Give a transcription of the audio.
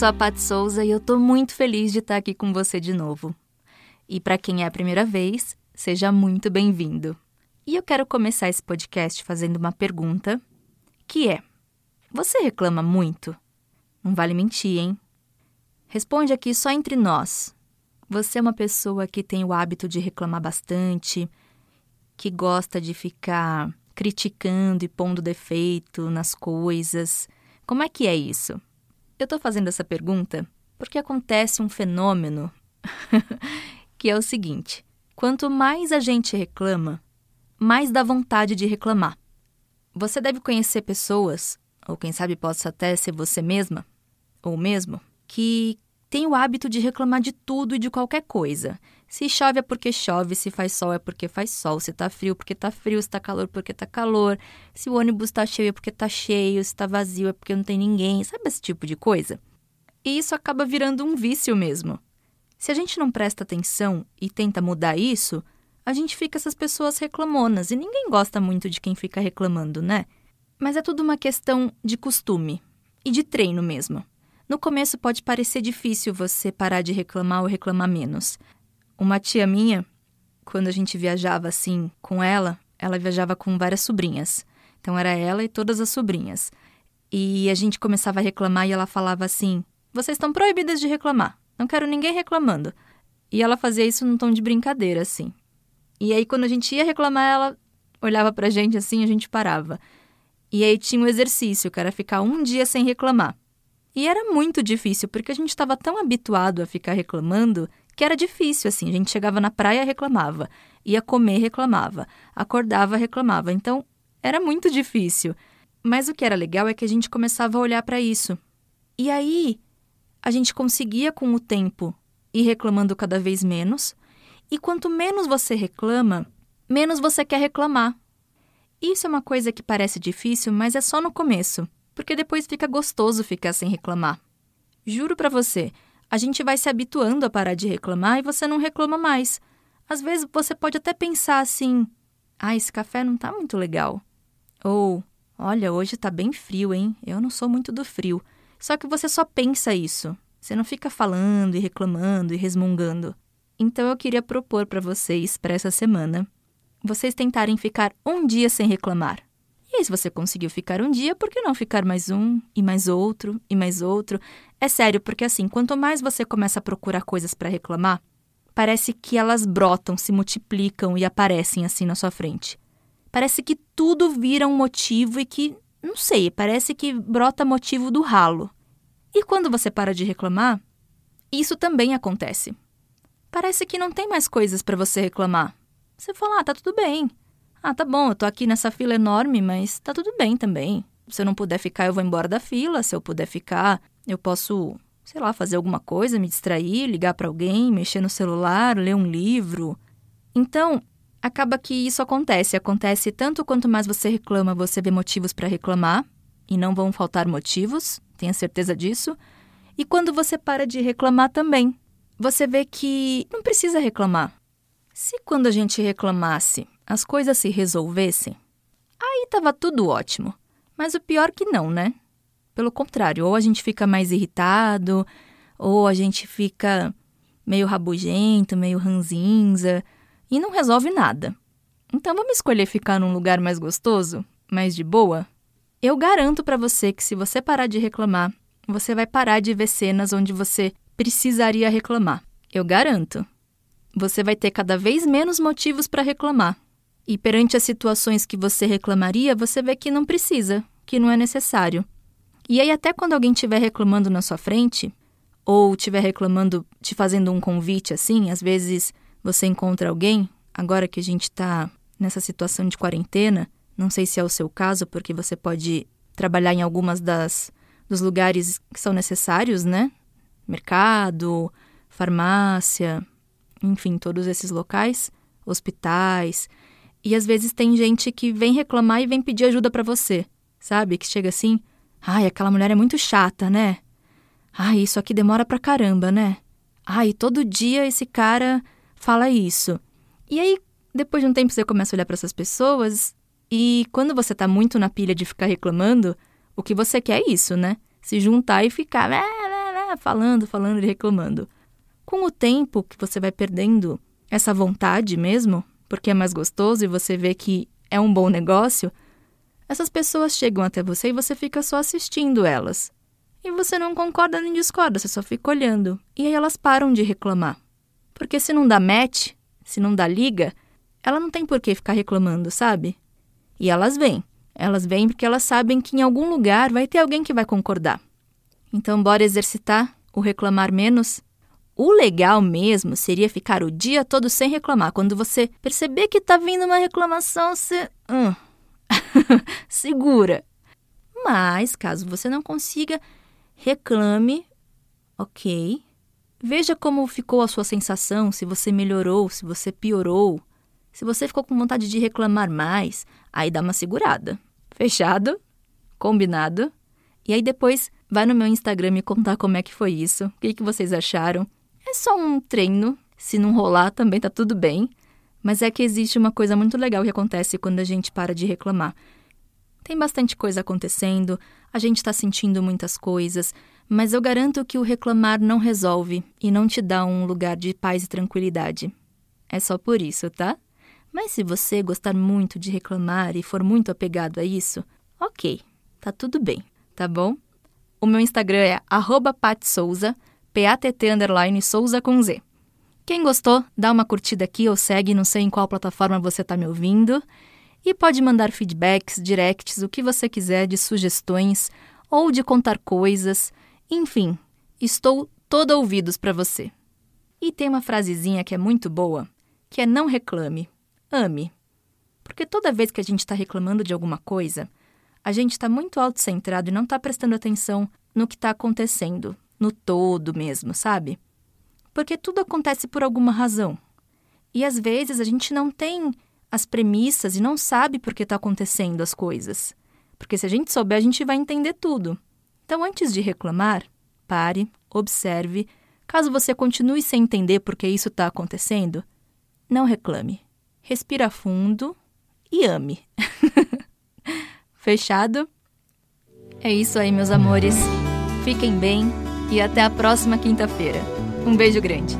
sou a Pat Souza e eu tô muito feliz de estar aqui com você de novo. E para quem é a primeira vez, seja muito bem-vindo. E eu quero começar esse podcast fazendo uma pergunta, que é: Você reclama muito? Não vale mentir, hein? Responde aqui só entre nós. Você é uma pessoa que tem o hábito de reclamar bastante, que gosta de ficar criticando e pondo defeito nas coisas. Como é que é isso? Eu tô fazendo essa pergunta porque acontece um fenômeno que é o seguinte: quanto mais a gente reclama, mais dá vontade de reclamar. Você deve conhecer pessoas, ou quem sabe possa até ser você mesma, ou mesmo, que tem o hábito de reclamar de tudo e de qualquer coisa. Se chove é porque chove, se faz sol é porque faz sol, se tá frio porque tá frio, se tá calor porque tá calor, se o ônibus tá cheio é porque tá cheio, se tá vazio é porque não tem ninguém, sabe esse tipo de coisa? E isso acaba virando um vício mesmo. Se a gente não presta atenção e tenta mudar isso, a gente fica essas pessoas reclamonas e ninguém gosta muito de quem fica reclamando, né? Mas é tudo uma questão de costume e de treino mesmo. No começo pode parecer difícil você parar de reclamar ou reclamar menos. Uma tia minha, quando a gente viajava assim com ela, ela viajava com várias sobrinhas. Então era ela e todas as sobrinhas. E a gente começava a reclamar e ela falava assim: Vocês estão proibidas de reclamar. Não quero ninguém reclamando. E ela fazia isso num tom de brincadeira, assim. E aí, quando a gente ia reclamar, ela olhava pra gente assim, a gente parava. E aí tinha um exercício, que era ficar um dia sem reclamar. E era muito difícil, porque a gente estava tão habituado a ficar reclamando que era difícil, assim. A gente chegava na praia, reclamava. Ia comer, reclamava. Acordava, reclamava. Então, era muito difícil. Mas o que era legal é que a gente começava a olhar para isso. E aí, a gente conseguia, com o tempo, ir reclamando cada vez menos, e quanto menos você reclama, menos você quer reclamar. Isso é uma coisa que parece difícil, mas é só no começo, porque depois fica gostoso ficar sem reclamar. Juro para você, a gente vai se habituando a parar de reclamar e você não reclama mais. Às vezes você pode até pensar assim: "Ah, esse café não tá muito legal". Ou: "Olha, hoje tá bem frio, hein? Eu não sou muito do frio". Só que você só pensa isso. Você não fica falando e reclamando e resmungando. Então eu queria propor para vocês, para essa semana, vocês tentarem ficar um dia sem reclamar. E se você conseguiu ficar um dia, por que não ficar mais um, e mais outro, e mais outro? É sério, porque assim, quanto mais você começa a procurar coisas para reclamar, parece que elas brotam, se multiplicam e aparecem assim na sua frente. Parece que tudo vira um motivo e que, não sei, parece que brota motivo do ralo. E quando você para de reclamar, isso também acontece. Parece que não tem mais coisas para você reclamar. Você fala, ah, tá tudo bem. Ah, tá bom, eu tô aqui nessa fila enorme, mas tá tudo bem também. Se eu não puder ficar, eu vou embora da fila. Se eu puder ficar, eu posso, sei lá, fazer alguma coisa, me distrair, ligar para alguém, mexer no celular, ler um livro. Então, acaba que isso acontece. Acontece tanto quanto mais você reclama, você vê motivos para reclamar, e não vão faltar motivos, tenha certeza disso. E quando você para de reclamar também, você vê que não precisa reclamar. Se quando a gente reclamasse as coisas se resolvessem, aí estava tudo ótimo. Mas o pior que não, né? Pelo contrário, ou a gente fica mais irritado, ou a gente fica meio rabugento, meio ranzinza, e não resolve nada. Então vamos escolher ficar num lugar mais gostoso, mais de boa? Eu garanto para você que se você parar de reclamar, você vai parar de ver cenas onde você precisaria reclamar. Eu garanto. Você vai ter cada vez menos motivos para reclamar. E perante as situações que você reclamaria, você vê que não precisa, que não é necessário. E aí, até quando alguém estiver reclamando na sua frente, ou estiver reclamando, te fazendo um convite assim, às vezes você encontra alguém, agora que a gente está nessa situação de quarentena, não sei se é o seu caso, porque você pode trabalhar em algumas das dos lugares que são necessários, né? mercado, farmácia, enfim, todos esses locais, hospitais. E às vezes tem gente que vem reclamar e vem pedir ajuda para você, sabe? Que chega assim: "Ai, aquela mulher é muito chata, né? Ai, isso aqui demora pra caramba, né? Ai, todo dia esse cara fala isso". E aí, depois de um tempo você começa a olhar para essas pessoas e quando você tá muito na pilha de ficar reclamando, o que você quer é isso, né? Se juntar e ficar falando, falando e reclamando. Com o tempo que você vai perdendo essa vontade mesmo, porque é mais gostoso e você vê que é um bom negócio, essas pessoas chegam até você e você fica só assistindo elas. E você não concorda nem discorda, você só fica olhando. E aí elas param de reclamar. Porque se não dá match, se não dá liga, ela não tem por que ficar reclamando, sabe? E elas vêm. Elas vêm porque elas sabem que em algum lugar vai ter alguém que vai concordar. Então, bora exercitar o reclamar menos? O legal mesmo seria ficar o dia todo sem reclamar. Quando você perceber que tá vindo uma reclamação, você. Hum, segura. Mas, caso você não consiga, reclame, ok? Veja como ficou a sua sensação, se você melhorou, se você piorou. Se você ficou com vontade de reclamar mais, aí dá uma segurada. Fechado? Combinado? E aí depois vai no meu Instagram me contar como é que foi isso, o que, que vocês acharam. É só um treino, se não rolar também tá tudo bem. Mas é que existe uma coisa muito legal que acontece quando a gente para de reclamar. Tem bastante coisa acontecendo, a gente está sentindo muitas coisas, mas eu garanto que o reclamar não resolve e não te dá um lugar de paz e tranquilidade. É só por isso, tá? Mas se você gostar muito de reclamar e for muito apegado a isso, ok, tá tudo bem, tá bom? O meu Instagram é patsouza, P-A-T-T underline Souza com Z. Quem gostou, dá uma curtida aqui ou segue, não sei em qual plataforma você está me ouvindo. E pode mandar feedbacks, directs, o que você quiser de sugestões ou de contar coisas. Enfim, estou todo ouvidos para você. E tem uma frasezinha que é muito boa, que é não reclame, ame. Porque toda vez que a gente está reclamando de alguma coisa, a gente está muito autocentrado e não está prestando atenção no que está acontecendo, no todo mesmo, sabe? Porque tudo acontece por alguma razão. E às vezes a gente não tem as premissas e não sabe por que está acontecendo as coisas. Porque se a gente souber, a gente vai entender tudo. Então, antes de reclamar, pare, observe. Caso você continue sem entender por que isso está acontecendo, não reclame. Respira fundo e ame. Fechado? É isso aí, meus amores. Fiquem bem e até a próxima quinta-feira. Um beijo grande.